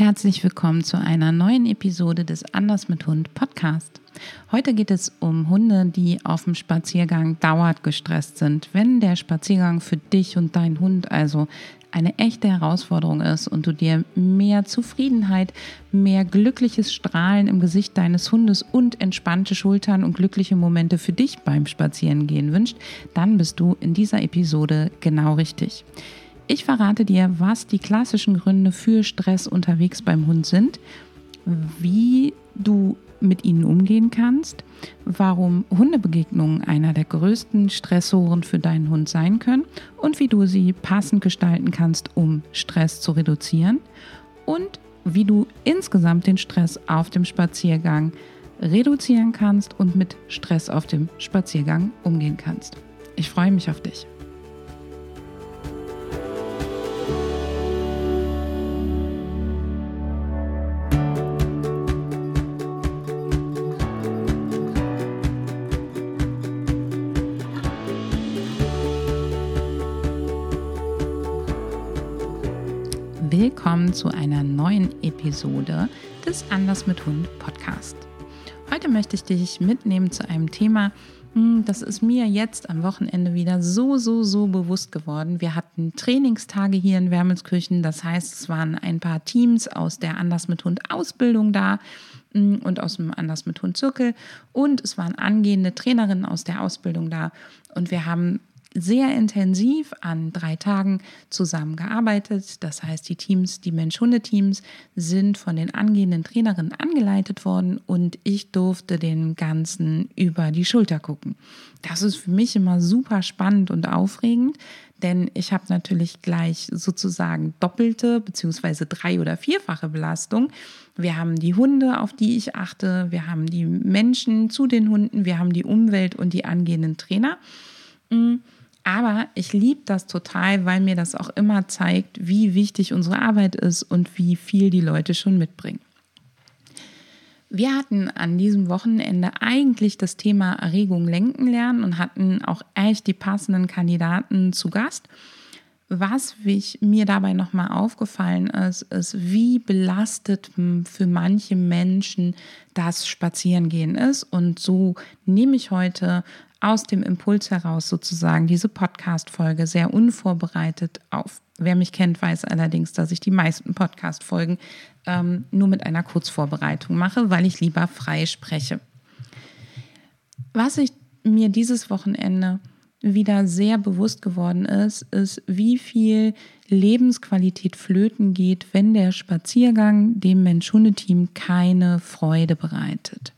Herzlich willkommen zu einer neuen Episode des Anders mit Hund Podcast. Heute geht es um Hunde, die auf dem Spaziergang dauernd gestresst sind. Wenn der Spaziergang für dich und deinen Hund also eine echte Herausforderung ist und du dir mehr Zufriedenheit, mehr glückliches Strahlen im Gesicht deines Hundes und entspannte Schultern und glückliche Momente für dich beim Spazierengehen wünscht, dann bist du in dieser Episode genau richtig. Ich verrate dir, was die klassischen Gründe für Stress unterwegs beim Hund sind, wie du mit ihnen umgehen kannst, warum Hundebegegnungen einer der größten Stressoren für deinen Hund sein können und wie du sie passend gestalten kannst, um Stress zu reduzieren und wie du insgesamt den Stress auf dem Spaziergang reduzieren kannst und mit Stress auf dem Spaziergang umgehen kannst. Ich freue mich auf dich. Willkommen zu einer neuen Episode des Anders mit Hund Podcast. Heute möchte ich dich mitnehmen zu einem Thema, hm, das ist mir jetzt am Wochenende wieder so, so, so bewusst geworden. Wir hatten Trainingstage hier in Wermelskirchen, das heißt, es waren ein paar Teams aus der Anders mit Hund Ausbildung da hm, und aus dem Anders mit Hund Zirkel und es waren angehende Trainerinnen aus der Ausbildung da und wir haben sehr intensiv an drei Tagen zusammengearbeitet. Das heißt, die Teams, die Mensch-Hunde-Teams sind von den angehenden Trainerinnen angeleitet worden und ich durfte den Ganzen über die Schulter gucken. Das ist für mich immer super spannend und aufregend, denn ich habe natürlich gleich sozusagen doppelte beziehungsweise drei- oder vierfache Belastung. Wir haben die Hunde, auf die ich achte, wir haben die Menschen zu den Hunden, wir haben die Umwelt und die angehenden Trainer. Mhm aber ich liebe das total, weil mir das auch immer zeigt, wie wichtig unsere Arbeit ist und wie viel die Leute schon mitbringen. Wir hatten an diesem Wochenende eigentlich das Thema Erregung lenken lernen und hatten auch echt die passenden Kandidaten zu Gast. Was mir dabei nochmal aufgefallen ist, ist, wie belastet für manche Menschen das Spazierengehen ist. Und so nehme ich heute aus dem Impuls heraus sozusagen diese Podcast-Folge sehr unvorbereitet auf. Wer mich kennt, weiß allerdings, dass ich die meisten Podcast-Folgen ähm, nur mit einer Kurzvorbereitung mache, weil ich lieber frei spreche. Was ich mir dieses Wochenende wieder sehr bewusst geworden ist, ist, wie viel Lebensqualität flöten geht, wenn der Spaziergang dem Mensch-Hunde-Team keine Freude bereitet.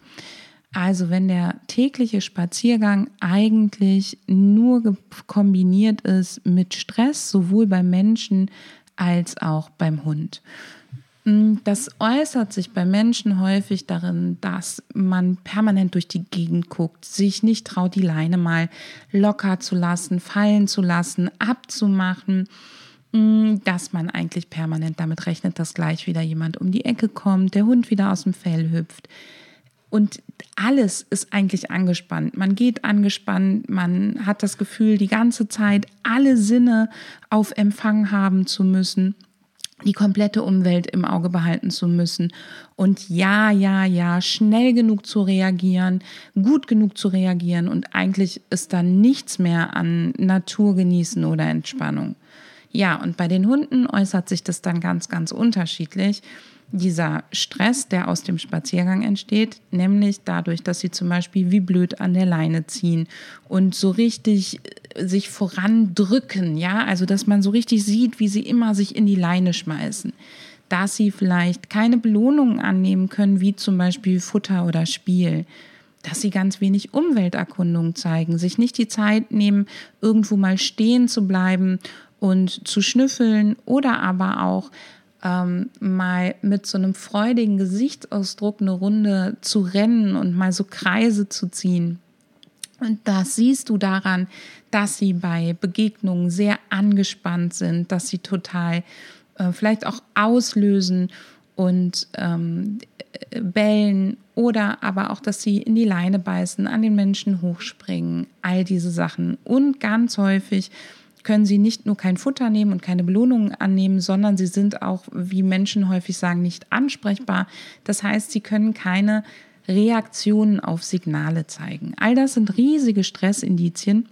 Also wenn der tägliche Spaziergang eigentlich nur kombiniert ist mit Stress, sowohl beim Menschen als auch beim Hund. Mm, das äußert sich bei Menschen häufig darin, dass man permanent durch die Gegend guckt, sich nicht traut, die Leine mal locker zu lassen, fallen zu lassen, abzumachen, mm, dass man eigentlich permanent damit rechnet, dass gleich wieder jemand um die Ecke kommt, der Hund wieder aus dem Fell hüpft. Und alles ist eigentlich angespannt. Man geht angespannt, man hat das Gefühl, die ganze Zeit alle Sinne auf Empfang haben zu müssen, die komplette Umwelt im Auge behalten zu müssen. Und ja, ja, ja, schnell genug zu reagieren, gut genug zu reagieren. Und eigentlich ist da nichts mehr an Natur genießen oder Entspannung. Ja, und bei den Hunden äußert sich das dann ganz, ganz unterschiedlich dieser Stress, der aus dem Spaziergang entsteht, nämlich dadurch, dass sie zum Beispiel wie blöd an der Leine ziehen und so richtig äh, sich vorandrücken, ja, also dass man so richtig sieht, wie sie immer sich in die Leine schmeißen, dass sie vielleicht keine Belohnungen annehmen können, wie zum Beispiel Futter oder Spiel, dass sie ganz wenig Umwelterkundung zeigen, sich nicht die Zeit nehmen, irgendwo mal stehen zu bleiben und zu schnüffeln oder aber auch ähm, mal mit so einem freudigen Gesichtsausdruck eine Runde zu rennen und mal so Kreise zu ziehen. Und das siehst du daran, dass sie bei Begegnungen sehr angespannt sind, dass sie total äh, vielleicht auch auslösen und ähm, bellen oder aber auch, dass sie in die Leine beißen, an den Menschen hochspringen, all diese Sachen. Und ganz häufig können sie nicht nur kein Futter nehmen und keine Belohnungen annehmen, sondern sie sind auch, wie Menschen häufig sagen, nicht ansprechbar. Das heißt, sie können keine Reaktionen auf Signale zeigen. All das sind riesige Stressindizien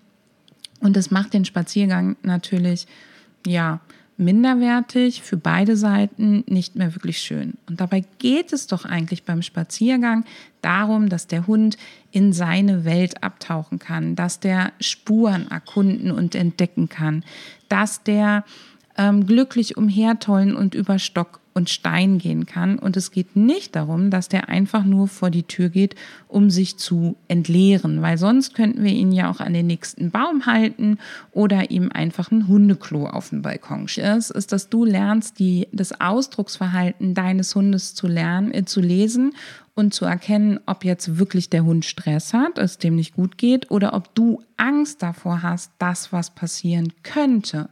und das macht den Spaziergang natürlich, ja, minderwertig, für beide Seiten nicht mehr wirklich schön. Und dabei geht es doch eigentlich beim Spaziergang darum, dass der Hund in seine Welt abtauchen kann, dass der Spuren erkunden und entdecken kann, dass der ähm, glücklich umhertollen und über Stock und Stein gehen kann. Und es geht nicht darum, dass der einfach nur vor die Tür geht, um sich zu entleeren, weil sonst könnten wir ihn ja auch an den nächsten Baum halten oder ihm einfach ein Hundeklo auf den Balkon. Das ist, dass du lernst, die, das Ausdrucksverhalten deines Hundes zu lernen, äh, zu lesen und zu erkennen, ob jetzt wirklich der Hund Stress hat, es dem nicht gut geht oder ob du Angst davor hast, dass was passieren könnte.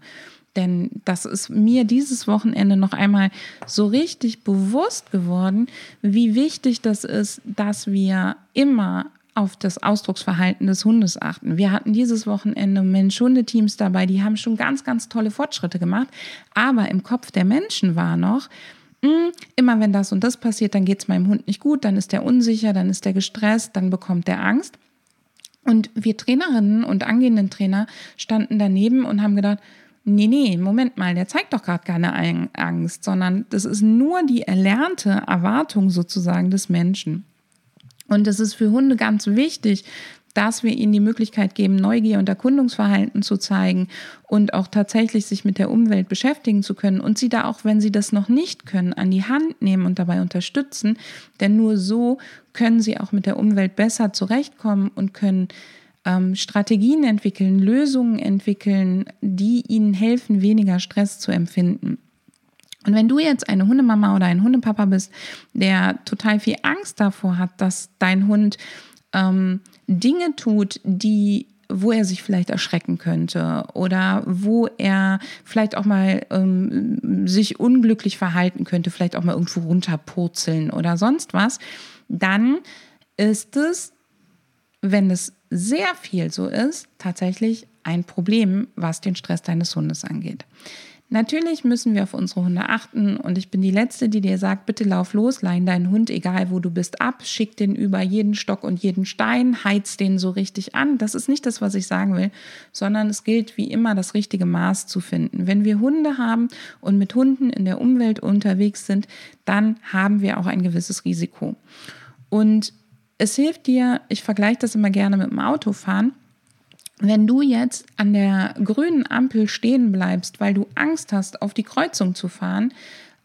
Denn das ist mir dieses Wochenende noch einmal so richtig bewusst geworden, wie wichtig das ist, dass wir immer auf das Ausdrucksverhalten des Hundes achten. Wir hatten dieses Wochenende Mensch-Hunde-Teams dabei, die haben schon ganz, ganz tolle Fortschritte gemacht. Aber im Kopf der Menschen war noch, hm, immer wenn das und das passiert, dann geht es meinem Hund nicht gut, dann ist er unsicher, dann ist er gestresst, dann bekommt er Angst. Und wir Trainerinnen und angehenden Trainer standen daneben und haben gedacht, nee, nee, Moment mal, der zeigt doch gerade keine Angst, sondern das ist nur die erlernte Erwartung sozusagen des Menschen. Und es ist für Hunde ganz wichtig, dass wir ihnen die Möglichkeit geben, Neugier und Erkundungsverhalten zu zeigen und auch tatsächlich sich mit der Umwelt beschäftigen zu können und sie da auch, wenn sie das noch nicht können, an die Hand nehmen und dabei unterstützen. Denn nur so können sie auch mit der Umwelt besser zurechtkommen und können ähm, Strategien entwickeln, Lösungen entwickeln, die ihnen helfen, weniger Stress zu empfinden. Und wenn du jetzt eine Hundemama oder ein Hundepapa bist, der total viel Angst davor hat, dass dein Hund ähm, Dinge tut, die wo er sich vielleicht erschrecken könnte oder wo er vielleicht auch mal ähm, sich unglücklich verhalten könnte, vielleicht auch mal irgendwo runterpurzeln oder sonst was, dann ist es, wenn es sehr viel so ist, tatsächlich ein Problem, was den Stress deines Hundes angeht. Natürlich müssen wir auf unsere Hunde achten und ich bin die Letzte, die dir sagt, bitte lauf los, lein deinen Hund, egal wo du bist, ab, schick den über jeden Stock und jeden Stein, heiz den so richtig an. Das ist nicht das, was ich sagen will, sondern es gilt wie immer, das richtige Maß zu finden. Wenn wir Hunde haben und mit Hunden in der Umwelt unterwegs sind, dann haben wir auch ein gewisses Risiko. Und es hilft dir, ich vergleiche das immer gerne mit dem Autofahren, wenn du jetzt an der grünen Ampel stehen bleibst, weil du Angst hast, auf die Kreuzung zu fahren,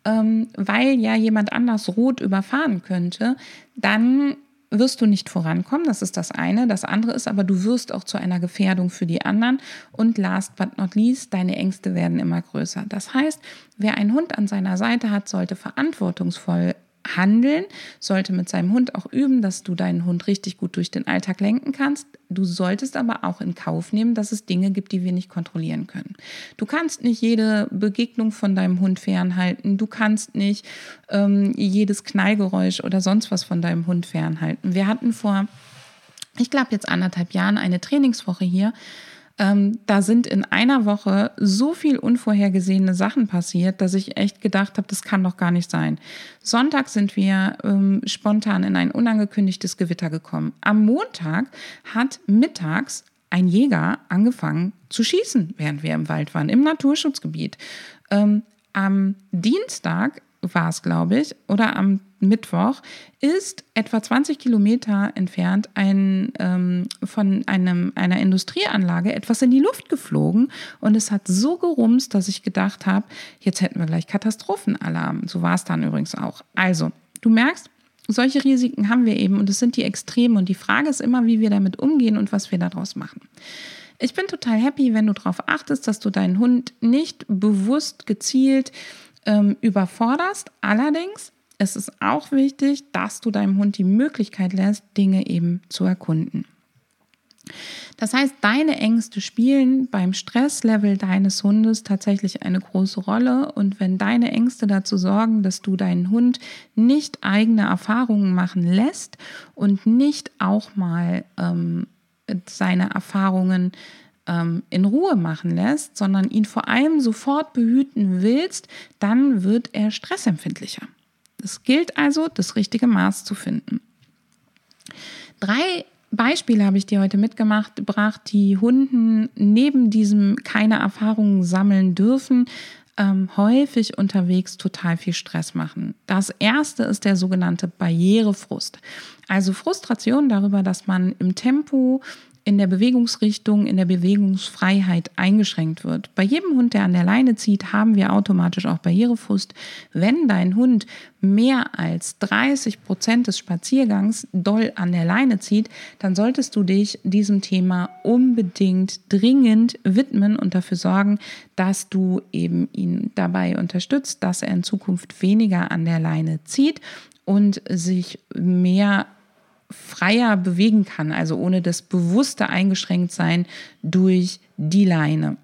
ähm, weil ja jemand anders rot überfahren könnte, dann wirst du nicht vorankommen. Das ist das eine. Das andere ist aber, du wirst auch zu einer Gefährdung für die anderen. Und last but not least, deine Ängste werden immer größer. Das heißt, wer einen Hund an seiner Seite hat, sollte verantwortungsvoll handeln, sollte mit seinem Hund auch üben, dass du deinen Hund richtig gut durch den Alltag lenken kannst. Du solltest aber auch in Kauf nehmen, dass es Dinge gibt, die wir nicht kontrollieren können. Du kannst nicht jede Begegnung von deinem Hund fernhalten. Du kannst nicht ähm, jedes Knallgeräusch oder sonst was von deinem Hund fernhalten. Wir hatten vor, ich glaube jetzt anderthalb Jahren eine Trainingswoche hier ähm, da sind in einer Woche so viel unvorhergesehene Sachen passiert, dass ich echt gedacht habe, das kann doch gar nicht sein. Sonntag sind wir ähm, spontan in ein unangekündigtes Gewitter gekommen. Am Montag hat mittags ein Jäger angefangen zu schießen, während wir im Wald waren, im Naturschutzgebiet. Ähm, am Dienstag war es, glaube ich, oder am Mittwoch, ist etwa 20 Kilometer entfernt ein, ähm, von einem, einer Industrieanlage etwas in die Luft geflogen und es hat so gerumst, dass ich gedacht habe, jetzt hätten wir gleich Katastrophenalarm. So war es dann übrigens auch. Also, du merkst, solche Risiken haben wir eben und es sind die Extremen und die Frage ist immer, wie wir damit umgehen und was wir daraus machen. Ich bin total happy, wenn du darauf achtest, dass du deinen Hund nicht bewusst gezielt ähm, überforderst. Allerdings ist es auch wichtig, dass du deinem Hund die Möglichkeit lässt, Dinge eben zu erkunden. Das heißt, deine Ängste spielen beim Stresslevel deines Hundes tatsächlich eine große Rolle. Und wenn deine Ängste dazu sorgen, dass du deinen Hund nicht eigene Erfahrungen machen lässt und nicht auch mal ähm, seine Erfahrungen ähm, in Ruhe machen lässt, sondern ihn vor allem sofort behüten willst, dann wird er stressempfindlicher. Es gilt also, das richtige Maß zu finden. Drei Beispiele habe ich dir heute mitgemacht, gebracht, die Hunden neben diesem keine Erfahrungen sammeln dürfen, ähm, häufig unterwegs total viel Stress machen. Das erste ist der sogenannte Barrierefrust. Also Frustration darüber, dass man im Tempo in der Bewegungsrichtung, in der Bewegungsfreiheit eingeschränkt wird. Bei jedem Hund, der an der Leine zieht, haben wir automatisch auch Barrierefrust. Wenn dein Hund mehr als 30 Prozent des Spaziergangs doll an der Leine zieht, dann solltest du dich diesem Thema unbedingt dringend widmen und dafür sorgen, dass du eben ihn dabei unterstützt, dass er in Zukunft weniger an der Leine zieht und sich mehr freier bewegen kann, also ohne das bewusste Eingeschränktsein durch die Leine.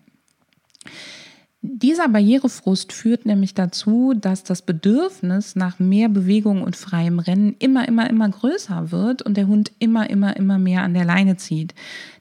Dieser Barrierefrust führt nämlich dazu, dass das Bedürfnis nach mehr Bewegung und freiem Rennen immer, immer, immer größer wird und der Hund immer, immer, immer mehr an der Leine zieht.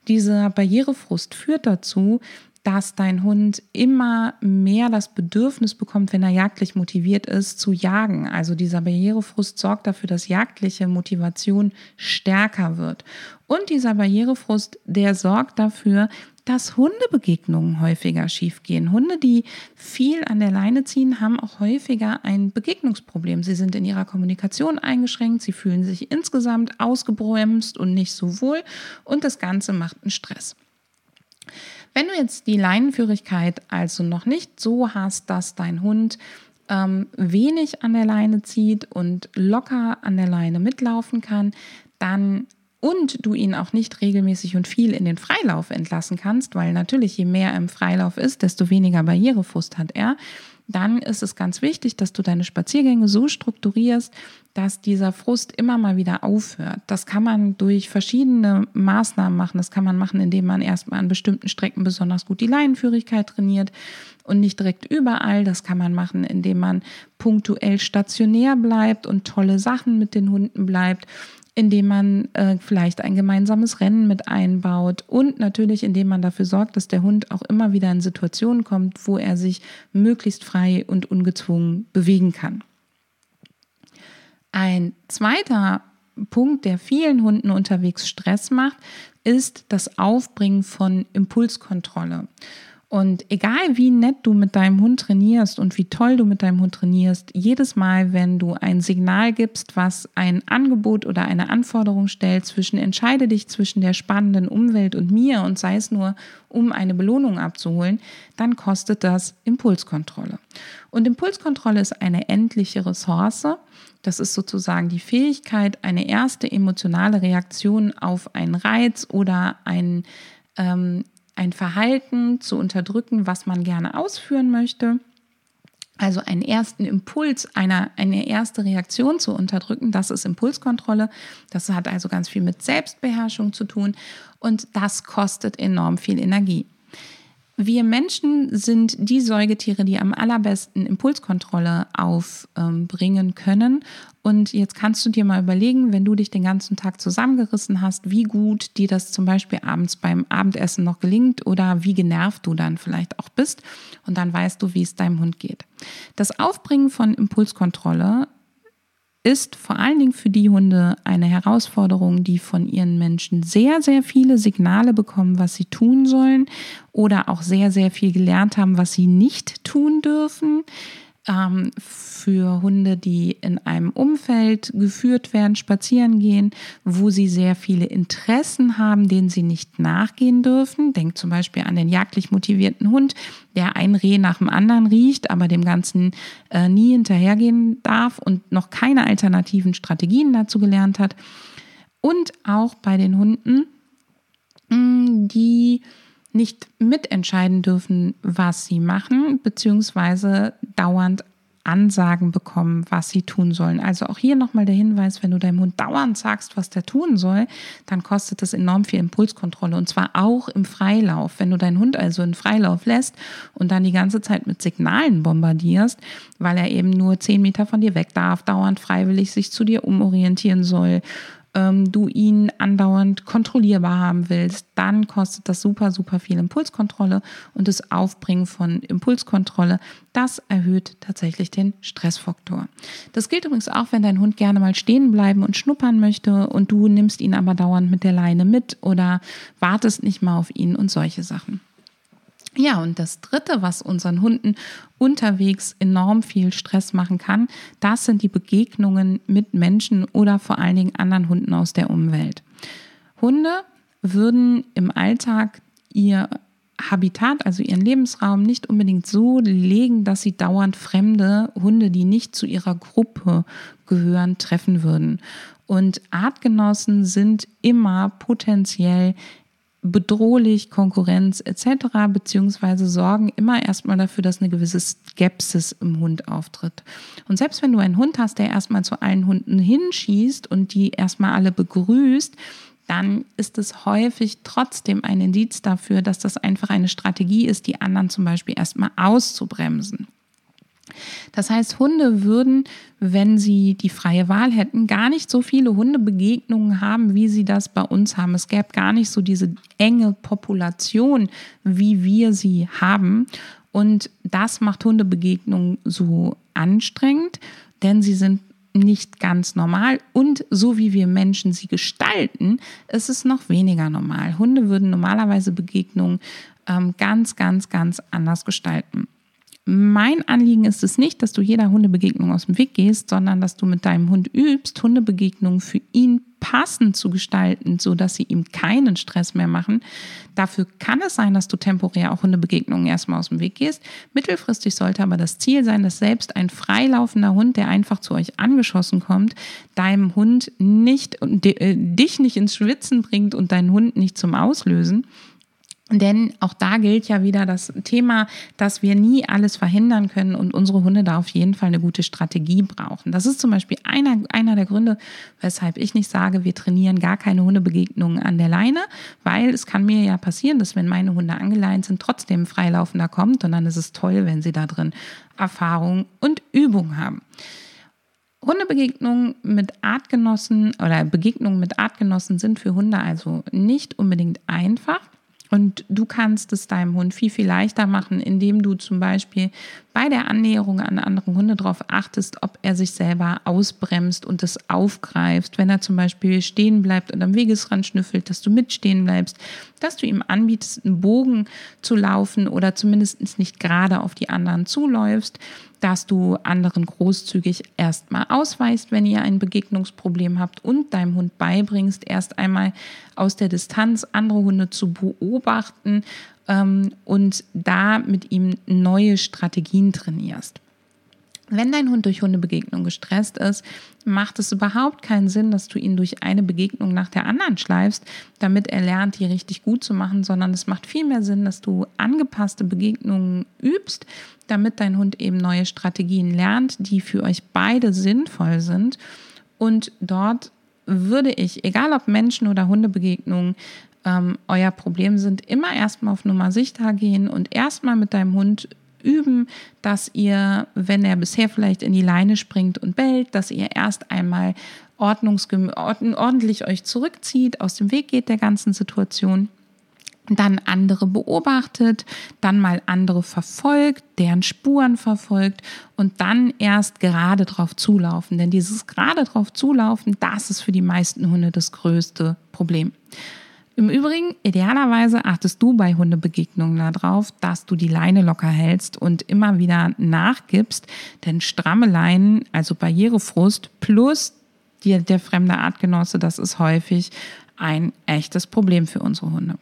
Dieser Barrierefrust führt dazu, dass dein Hund immer mehr das Bedürfnis bekommt, wenn er jagdlich motiviert ist, zu jagen. Also dieser Barrierefrust sorgt dafür, dass jagdliche Motivation stärker wird. Und dieser Barrierefrust, der sorgt dafür, dass Hundebegegnungen häufiger schiefgehen. Hunde, die viel an der Leine ziehen, haben auch häufiger ein Begegnungsproblem. Sie sind in ihrer Kommunikation eingeschränkt, sie fühlen sich insgesamt ausgebremst und nicht so wohl und das Ganze macht einen Stress. Wenn du jetzt die Leinenführigkeit also noch nicht so hast, dass dein Hund ähm, wenig an der Leine zieht und locker an der Leine mitlaufen kann, dann und du ihn auch nicht regelmäßig und viel in den Freilauf entlassen kannst, weil natürlich je mehr im Freilauf ist, desto weniger Barrierefrust hat er, dann ist es ganz wichtig, dass du deine Spaziergänge so strukturierst, dass dieser Frust immer mal wieder aufhört. Das kann man durch verschiedene Maßnahmen machen. Das kann man machen, indem man erstmal an bestimmten Strecken besonders gut die Leinenführigkeit trainiert und nicht direkt überall. Das kann man machen, indem man punktuell stationär bleibt und tolle Sachen mit den Hunden bleibt indem man äh, vielleicht ein gemeinsames Rennen mit einbaut und natürlich indem man dafür sorgt, dass der Hund auch immer wieder in Situationen kommt, wo er sich möglichst frei und ungezwungen bewegen kann. Ein zweiter Punkt, der vielen Hunden unterwegs Stress macht, ist das Aufbringen von Impulskontrolle. Und egal wie nett du mit deinem Hund trainierst und wie toll du mit deinem Hund trainierst, jedes Mal, wenn du ein Signal gibst, was ein Angebot oder eine Anforderung stellt, zwischen entscheide dich zwischen der spannenden Umwelt und mir und sei es nur, um eine Belohnung abzuholen, dann kostet das Impulskontrolle. Und Impulskontrolle ist eine endliche Ressource. Das ist sozusagen die Fähigkeit, eine erste emotionale Reaktion auf einen Reiz oder ein ähm, ein Verhalten zu unterdrücken, was man gerne ausführen möchte. Also einen ersten Impuls, eine, eine erste Reaktion zu unterdrücken, das ist Impulskontrolle. Das hat also ganz viel mit Selbstbeherrschung zu tun und das kostet enorm viel Energie. Wir Menschen sind die Säugetiere, die am allerbesten Impulskontrolle aufbringen können. Und jetzt kannst du dir mal überlegen, wenn du dich den ganzen Tag zusammengerissen hast, wie gut dir das zum Beispiel abends beim Abendessen noch gelingt oder wie genervt du dann vielleicht auch bist. Und dann weißt du, wie es deinem Hund geht. Das Aufbringen von Impulskontrolle ist vor allen Dingen für die Hunde eine Herausforderung, die von ihren Menschen sehr, sehr viele Signale bekommen, was sie tun sollen oder auch sehr, sehr viel gelernt haben, was sie nicht tun dürfen ähm, für Hunde, die in einem Umfeld geführt werden, spazieren gehen, wo sie sehr viele Interessen haben, denen sie nicht nachgehen dürfen. Denkt zum Beispiel an den jagdlich motivierten Hund, der ein Reh nach dem anderen riecht, aber dem Ganzen äh, nie hinterhergehen darf und noch keine alternativen Strategien dazu gelernt hat. Und auch bei den Hunden, mm, die nicht mitentscheiden dürfen, was sie machen, beziehungsweise dauernd Ansagen bekommen, was sie tun sollen. Also auch hier nochmal der Hinweis, wenn du deinem Hund dauernd sagst, was der tun soll, dann kostet das enorm viel Impulskontrolle und zwar auch im Freilauf. Wenn du deinen Hund also in Freilauf lässt und dann die ganze Zeit mit Signalen bombardierst, weil er eben nur zehn Meter von dir weg darf, dauernd freiwillig sich zu dir umorientieren soll ähm, du ihn andauernd kontrollierbar haben willst, dann kostet das super, super viel Impulskontrolle und das Aufbringen von Impulskontrolle, das erhöht tatsächlich den Stressfaktor. Das gilt übrigens auch, wenn dein Hund gerne mal stehen bleiben und schnuppern möchte und du nimmst ihn aber dauernd mit der Leine mit oder wartest nicht mal auf ihn und solche Sachen. Ja, und das Dritte, was unseren Hunden unterwegs enorm viel Stress machen kann, das sind die Begegnungen mit Menschen oder vor allen Dingen anderen Hunden aus der Umwelt. Hunde würden im Alltag ihr Habitat, also ihren Lebensraum, nicht unbedingt so legen, dass sie dauernd fremde Hunde, die nicht zu ihrer Gruppe gehören, treffen würden. Und Artgenossen sind immer potenziell bedrohlich, Konkurrenz etc., beziehungsweise sorgen immer erstmal dafür, dass eine gewisse Skepsis im Hund auftritt. Und selbst wenn du einen Hund hast, der erstmal zu allen Hunden hinschießt und die erstmal alle begrüßt, dann ist es häufig trotzdem ein Indiz dafür, dass das einfach eine Strategie ist, die anderen zum Beispiel erstmal auszubremsen. Das heißt, Hunde würden, wenn sie die freie Wahl hätten, gar nicht so viele Hundebegegnungen haben, wie sie das bei uns haben. Es gäbe gar nicht so diese enge Population, wie wir sie haben. Und das macht Hundebegegnungen so anstrengend, denn sie sind nicht ganz normal und so wie wir Menschen sie gestalten, ist es noch weniger normal. Hunde würden normalerweise Begegnungen ähm, ganz, ganz, ganz anders gestalten. Mein Anliegen ist es nicht, dass du jeder Hundebegegnung aus dem Weg gehst, sondern dass du mit deinem Hund übst, Hundebegegnungen für ihn passend zu gestalten, sodass sie ihm keinen Stress mehr machen. Dafür kann es sein, dass du temporär auch Hundebegegnungen erstmal aus dem Weg gehst. Mittelfristig sollte aber das Ziel sein, dass selbst ein freilaufender Hund, der einfach zu euch angeschossen kommt, deinem Hund nicht, äh, dich nicht ins Schwitzen bringt und deinen Hund nicht zum Auslösen, denn auch da gilt ja wieder das Thema, dass wir nie alles verhindern können und unsere Hunde da auf jeden Fall eine gute Strategie brauchen. Das ist zum Beispiel einer, einer der Gründe, weshalb ich nicht sage, wir trainieren gar keine Hundebegegnungen an der Leine, weil es kann mir ja passieren, dass wenn meine Hunde angeleint sind, trotzdem ein Freilaufender kommt und dann ist es toll, wenn sie da drin Erfahrung und Übung haben. Hundebegegnungen mit Artgenossen oder Begegnungen mit Artgenossen sind für Hunde also nicht unbedingt einfach. Und du kannst es deinem Hund viel, viel leichter machen, indem du zum Beispiel bei der Annäherung an andere Hunde darauf achtest, ob er sich selber ausbremst und es aufgreifst. Wenn er zum Beispiel stehen bleibt und am Wegesrand schnüffelt, dass du mitstehen bleibst, dass du ihm anbietest, einen Bogen zu laufen oder zumindest nicht gerade auf die anderen zuläufst dass du anderen großzügig erstmal ausweist, wenn ihr ein Begegnungsproblem habt und deinem Hund beibringst, erst einmal aus der Distanz andere Hunde zu beobachten ähm, und da mit ihm neue Strategien trainierst. Wenn dein Hund durch Hundebegegnung gestresst ist, macht es überhaupt keinen Sinn, dass du ihn durch eine Begegnung nach der anderen schleifst, damit er lernt, die richtig gut zu machen, sondern es macht viel mehr Sinn, dass du angepasste Begegnungen übst, damit dein Hund eben neue Strategien lernt, die für euch beide sinnvoll sind. Und dort würde ich, egal ob Menschen- oder Hundebegegnungen, ähm, euer Problem sind, immer erstmal auf Nummer sicher gehen und erstmal mit deinem Hund üben, dass ihr, wenn er bisher vielleicht in die Leine springt und bellt, dass ihr erst einmal ordentlich euch zurückzieht, aus dem Weg geht der ganzen Situation dann andere beobachtet, dann mal andere verfolgt, deren Spuren verfolgt und dann erst gerade drauf zulaufen. Denn dieses gerade drauf zulaufen, das ist für die meisten Hunde das größte Problem. Im Übrigen, idealerweise achtest du bei Hundebegegnungen darauf, dass du die Leine locker hältst und immer wieder nachgibst, denn stramme Leinen, also Barrierefrust plus die, der fremde Artgenosse, das ist häufig ein echtes Problem für unsere Hunde.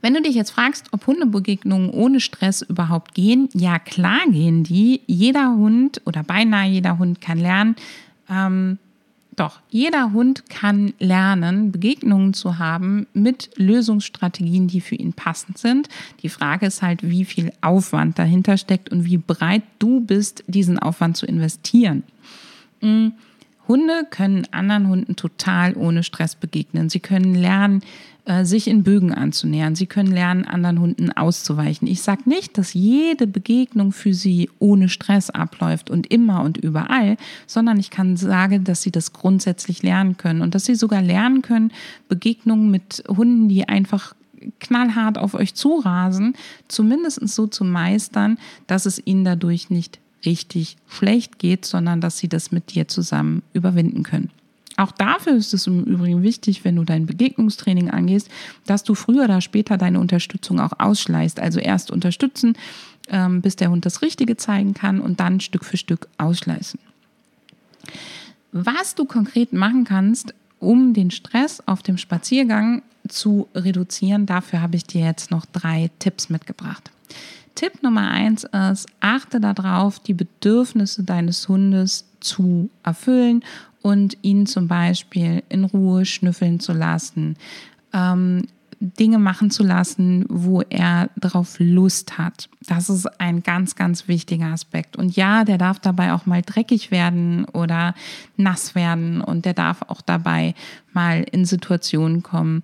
Wenn du dich jetzt fragst, ob Hundebegegnungen ohne Stress überhaupt gehen, ja klar gehen die. Jeder Hund oder beinahe jeder Hund kann lernen, ähm, doch, jeder Hund kann lernen, Begegnungen zu haben mit Lösungsstrategien, die für ihn passend sind. Die Frage ist halt, wie viel Aufwand dahinter steckt und wie bereit du bist, diesen Aufwand zu investieren. Hm, Hunde können anderen Hunden total ohne Stress begegnen. Sie können lernen, äh, sich in Bögen anzunähern. Sie können lernen, anderen Hunden auszuweichen. Ich sage nicht, dass jede Begegnung für sie ohne Stress abläuft und immer und überall, sondern ich kann sagen, dass sie das grundsätzlich lernen können und dass sie sogar lernen können, Begegnungen mit Hunden, die einfach knallhart auf euch zurasen, zumindest so zu meistern, dass es ihnen dadurch nicht richtig schlecht geht, sondern dass sie das mit dir zusammen überwinden können. Auch dafür ist es im Übrigen wichtig, wenn du dein Begegnungstraining angehst, dass du früher oder später deine Unterstützung auch ausschleißt. Also erst unterstützen, ähm, bis der Hund das Richtige zeigen kann und dann Stück für Stück ausschleißen. Was du konkret machen kannst, um den Stress auf dem Spaziergang zu reduzieren, dafür habe ich dir jetzt noch drei Tipps mitgebracht. Tipp Nummer eins ist, achte darauf, die Bedürfnisse deines Hundes zu erfüllen und ihn zum Beispiel in Ruhe schnüffeln zu lassen, ähm, Dinge machen zu lassen, wo er darauf Lust hat. Das ist ein ganz, ganz wichtiger Aspekt. Und ja, der darf dabei auch mal dreckig werden oder nass werden und der darf auch dabei mal in Situationen kommen,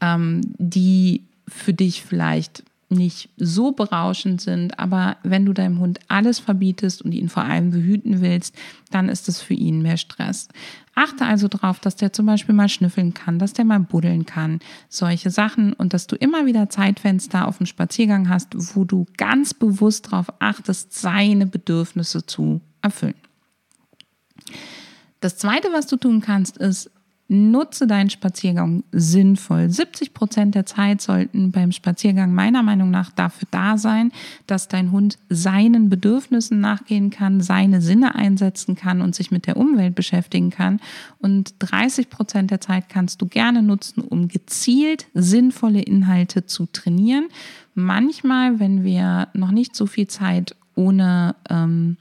ähm, die für dich vielleicht nicht so berauschend sind, aber wenn du deinem Hund alles verbietest und ihn vor allem behüten willst, dann ist es für ihn mehr Stress. Achte also darauf, dass der zum Beispiel mal schnüffeln kann, dass der mal buddeln kann, solche Sachen und dass du immer wieder Zeitfenster auf dem Spaziergang hast, wo du ganz bewusst darauf achtest, seine Bedürfnisse zu erfüllen. Das Zweite, was du tun kannst, ist, Nutze deinen Spaziergang sinnvoll. 70 Prozent der Zeit sollten beim Spaziergang meiner Meinung nach dafür da sein, dass dein Hund seinen Bedürfnissen nachgehen kann, seine Sinne einsetzen kann und sich mit der Umwelt beschäftigen kann. Und 30 Prozent der Zeit kannst du gerne nutzen, um gezielt sinnvolle Inhalte zu trainieren. Manchmal, wenn wir noch nicht so viel Zeit ohne ähm,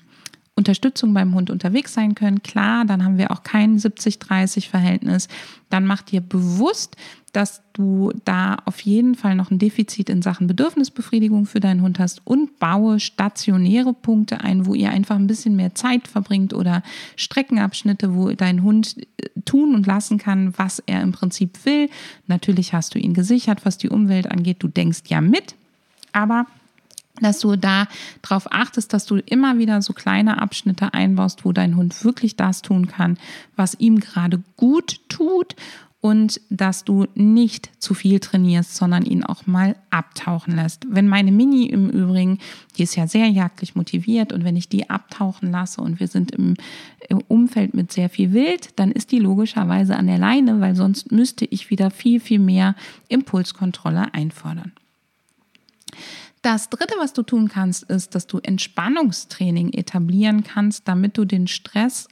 Unterstützung beim Hund unterwegs sein können. Klar, dann haben wir auch kein 70-30-Verhältnis. Dann mach dir bewusst, dass du da auf jeden Fall noch ein Defizit in Sachen Bedürfnisbefriedigung für deinen Hund hast und baue stationäre Punkte ein, wo ihr einfach ein bisschen mehr Zeit verbringt oder Streckenabschnitte, wo dein Hund äh, tun und lassen kann, was er im Prinzip will. Natürlich hast du ihn gesichert, was die Umwelt angeht. Du denkst ja mit, aber dass du da darauf achtest, dass du immer wieder so kleine Abschnitte einbaust, wo dein Hund wirklich das tun kann, was ihm gerade gut tut und dass du nicht zu viel trainierst, sondern ihn auch mal abtauchen lässt. Wenn meine Mini im Übrigen, die ist ja sehr jagdlich motiviert und wenn ich die abtauchen lasse und wir sind im, im Umfeld mit sehr viel Wild, dann ist die logischerweise an der Leine, weil sonst müsste ich wieder viel, viel mehr Impulskontrolle einfordern. Das Dritte, was du tun kannst, ist, dass du Entspannungstraining etablieren kannst, damit du den Stress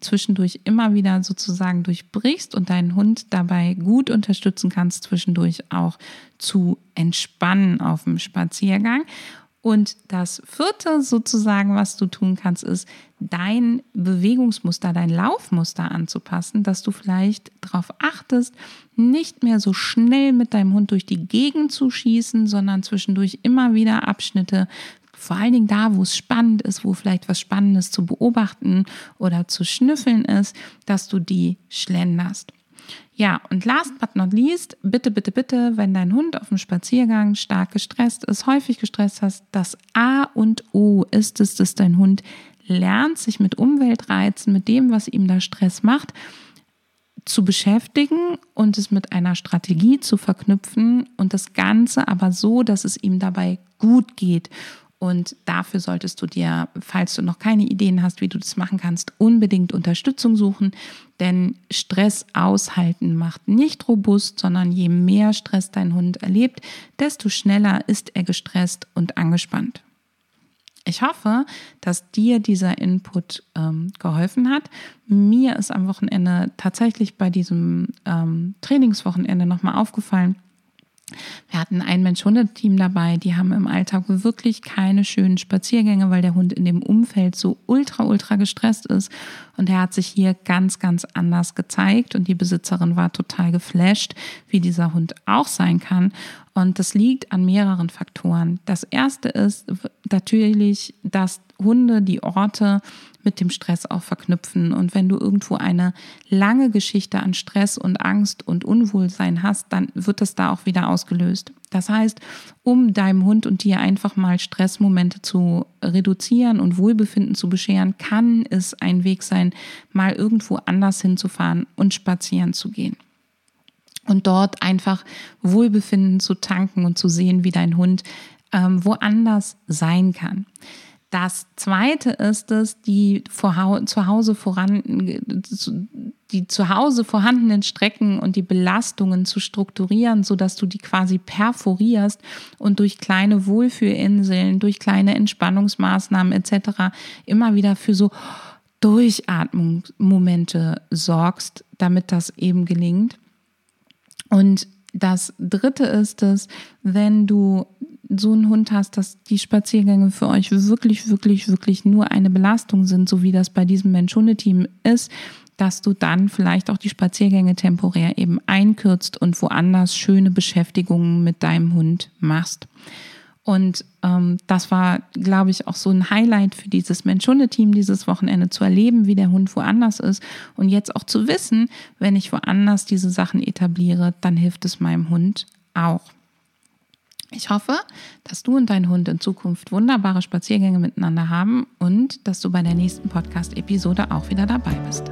zwischendurch immer wieder sozusagen durchbrichst und deinen Hund dabei gut unterstützen kannst, zwischendurch auch zu entspannen auf dem Spaziergang. Und das vierte sozusagen, was du tun kannst, ist dein Bewegungsmuster, dein Laufmuster anzupassen, dass du vielleicht darauf achtest, nicht mehr so schnell mit deinem Hund durch die Gegend zu schießen, sondern zwischendurch immer wieder Abschnitte, vor allen Dingen da, wo es spannend ist, wo vielleicht was Spannendes zu beobachten oder zu schnüffeln ist, dass du die schlenderst. Ja, und last but not least, bitte, bitte, bitte, wenn dein Hund auf dem Spaziergang stark gestresst ist, häufig gestresst hast, das A und O ist es, dass dein Hund lernt, sich mit Umweltreizen, mit dem, was ihm da Stress macht, zu beschäftigen und es mit einer Strategie zu verknüpfen und das Ganze aber so, dass es ihm dabei gut geht und dafür solltest du dir, falls du noch keine Ideen hast, wie du das machen kannst, unbedingt Unterstützung suchen. Denn Stress aushalten macht nicht robust, sondern je mehr Stress dein Hund erlebt, desto schneller ist er gestresst und angespannt. Ich hoffe, dass dir dieser Input ähm, geholfen hat. Mir ist am Wochenende tatsächlich bei diesem ähm, Trainingswochenende nochmal aufgefallen, wir hatten ein Mensch-Hunde-Team dabei, die haben im Alltag wirklich keine schönen Spaziergänge, weil der Hund in dem Umfeld so ultra, ultra gestresst ist. Und er hat sich hier ganz, ganz anders gezeigt. Und die Besitzerin war total geflasht, wie dieser Hund auch sein kann. Und das liegt an mehreren Faktoren. Das erste ist natürlich, dass Hunde die Orte mit dem Stress auch verknüpfen. Und wenn du irgendwo eine lange Geschichte an Stress und Angst und Unwohlsein hast, dann wird das da auch wieder ausgelöst. Das heißt, um deinem Hund und dir einfach mal Stressmomente zu reduzieren und Wohlbefinden zu bescheren, kann es ein Weg sein, mal irgendwo anders hinzufahren und spazieren zu gehen und dort einfach Wohlbefinden zu tanken und zu sehen, wie dein Hund ähm, woanders sein kann. Das zweite ist es, die zu Hause voran, die zu Hause vorhandenen Strecken und die Belastungen zu strukturieren, sodass du die quasi perforierst und durch kleine Wohlfühlinseln, durch kleine Entspannungsmaßnahmen etc. immer wieder für so Durchatmungsmomente sorgst, damit das eben gelingt. Und das dritte ist es, wenn du so einen Hund hast, dass die Spaziergänge für euch wirklich, wirklich, wirklich nur eine Belastung sind, so wie das bei diesem Mensch-Hunde-Team ist, dass du dann vielleicht auch die Spaziergänge temporär eben einkürzt und woanders schöne Beschäftigungen mit deinem Hund machst. Und ähm, das war, glaube ich, auch so ein Highlight für dieses Mensch-Hunde-Team dieses Wochenende zu erleben, wie der Hund woanders ist. Und jetzt auch zu wissen, wenn ich woanders diese Sachen etabliere, dann hilft es meinem Hund auch. Ich hoffe, dass du und dein Hund in Zukunft wunderbare Spaziergänge miteinander haben und dass du bei der nächsten Podcast-Episode auch wieder dabei bist.